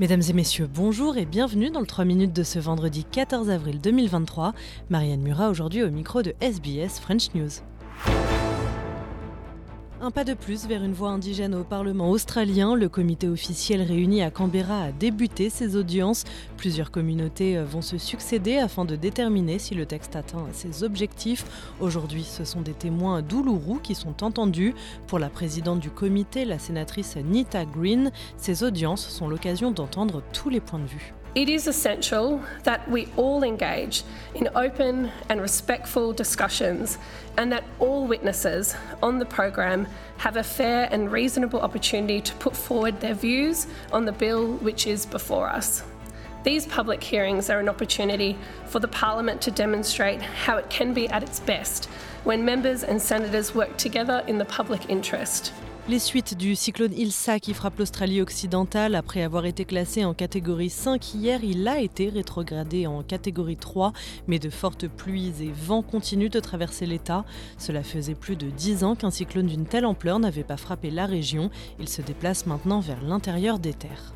Mesdames et messieurs, bonjour et bienvenue dans le 3 minutes de ce vendredi 14 avril 2023. Marianne Murat aujourd'hui au micro de SBS French News. Un pas de plus vers une voix indigène au Parlement australien. Le comité officiel réuni à Canberra a débuté ses audiences. Plusieurs communautés euh, vont se succéder afin de déterminer si le texte atteint ses objectifs. Aujourd'hui, ce sont des témoins douloureux qui sont entendus. Pour la présidente du comité, la sénatrice Nita Green, ces audiences sont l'occasion d'entendre tous les points de vue. It is essential that we all engage in open and respectful discussions and that all witnesses on the program have a fair and reasonable opportunity to put forward their views on the bill which is before us. These public hearings are an opportunity for the Parliament to demonstrate how it can be at its best when members and senators work together in the public interest. Les suites du cyclone Ilsa qui frappe l'Australie occidentale, après avoir été classé en catégorie 5 hier, il a été rétrogradé en catégorie 3, mais de fortes pluies et vents continuent de traverser l'État. Cela faisait plus de 10 ans qu'un cyclone d'une telle ampleur n'avait pas frappé la région. Il se déplace maintenant vers l'intérieur des terres.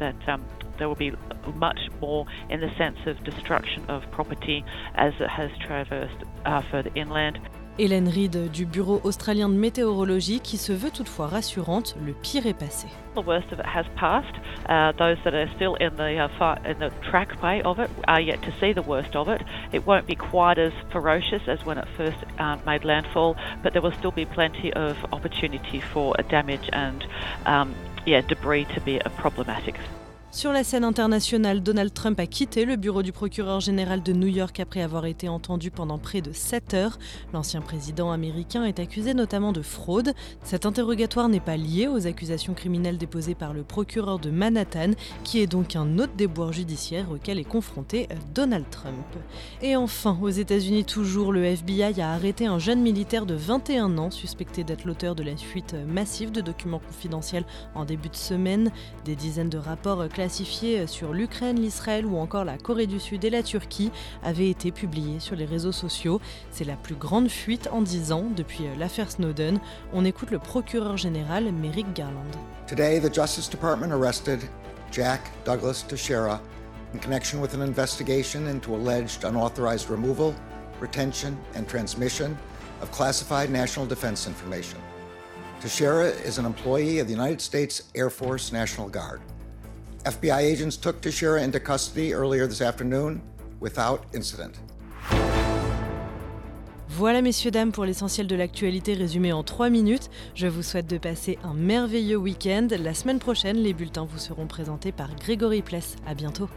Cyclone there will be much more in the sense of destruction of property as it has traversed uh, further inland. Hélène Reid du Bureau australien de météorologie qui se veut toutefois rassurante, le pire est passé. The worst of it has passed. Uh, those that are still in the uh, far, in the trackway of it are yet to see the worst of it. It won't be quite as ferocious as when it first uh, made landfall, but there will still be plenty of opportunity for damage and um, yeah, debris to be a problematic. Sur la scène internationale, Donald Trump a quitté le bureau du procureur général de New York après avoir été entendu pendant près de 7 heures. L'ancien président américain est accusé notamment de fraude. Cet interrogatoire n'est pas lié aux accusations criminelles déposées par le procureur de Manhattan, qui est donc un autre déboire judiciaire auquel est confronté Donald Trump. Et enfin, aux États-Unis toujours, le FBI a arrêté un jeune militaire de 21 ans suspecté d'être l'auteur de la fuite massive de documents confidentiels en début de semaine. Des dizaines de rapports classifiés sur l'Ukraine, l'Israël ou encore la Corée du Sud et la Turquie avaient été publiés sur les réseaux sociaux. C'est la plus grande fuite en 10 ans depuis l'affaire Snowden. On écoute le procureur général Merrick Garland. Today, the Justice Department arrested Jack Douglas Teixeira in connection with an investigation into alleged unauthorized removal, retention, and transmission of classified national defense information. Teixeira is an employee of the United States Air Force National Guard. FBI agents took Teixeira into custody earlier this afternoon without incident. Voilà messieurs dames pour l'essentiel de l'actualité résumé en 3 minutes. Je vous souhaite de passer un merveilleux week-end. La semaine prochaine, les bulletins vous seront présentés par Grégory Pless. À bientôt.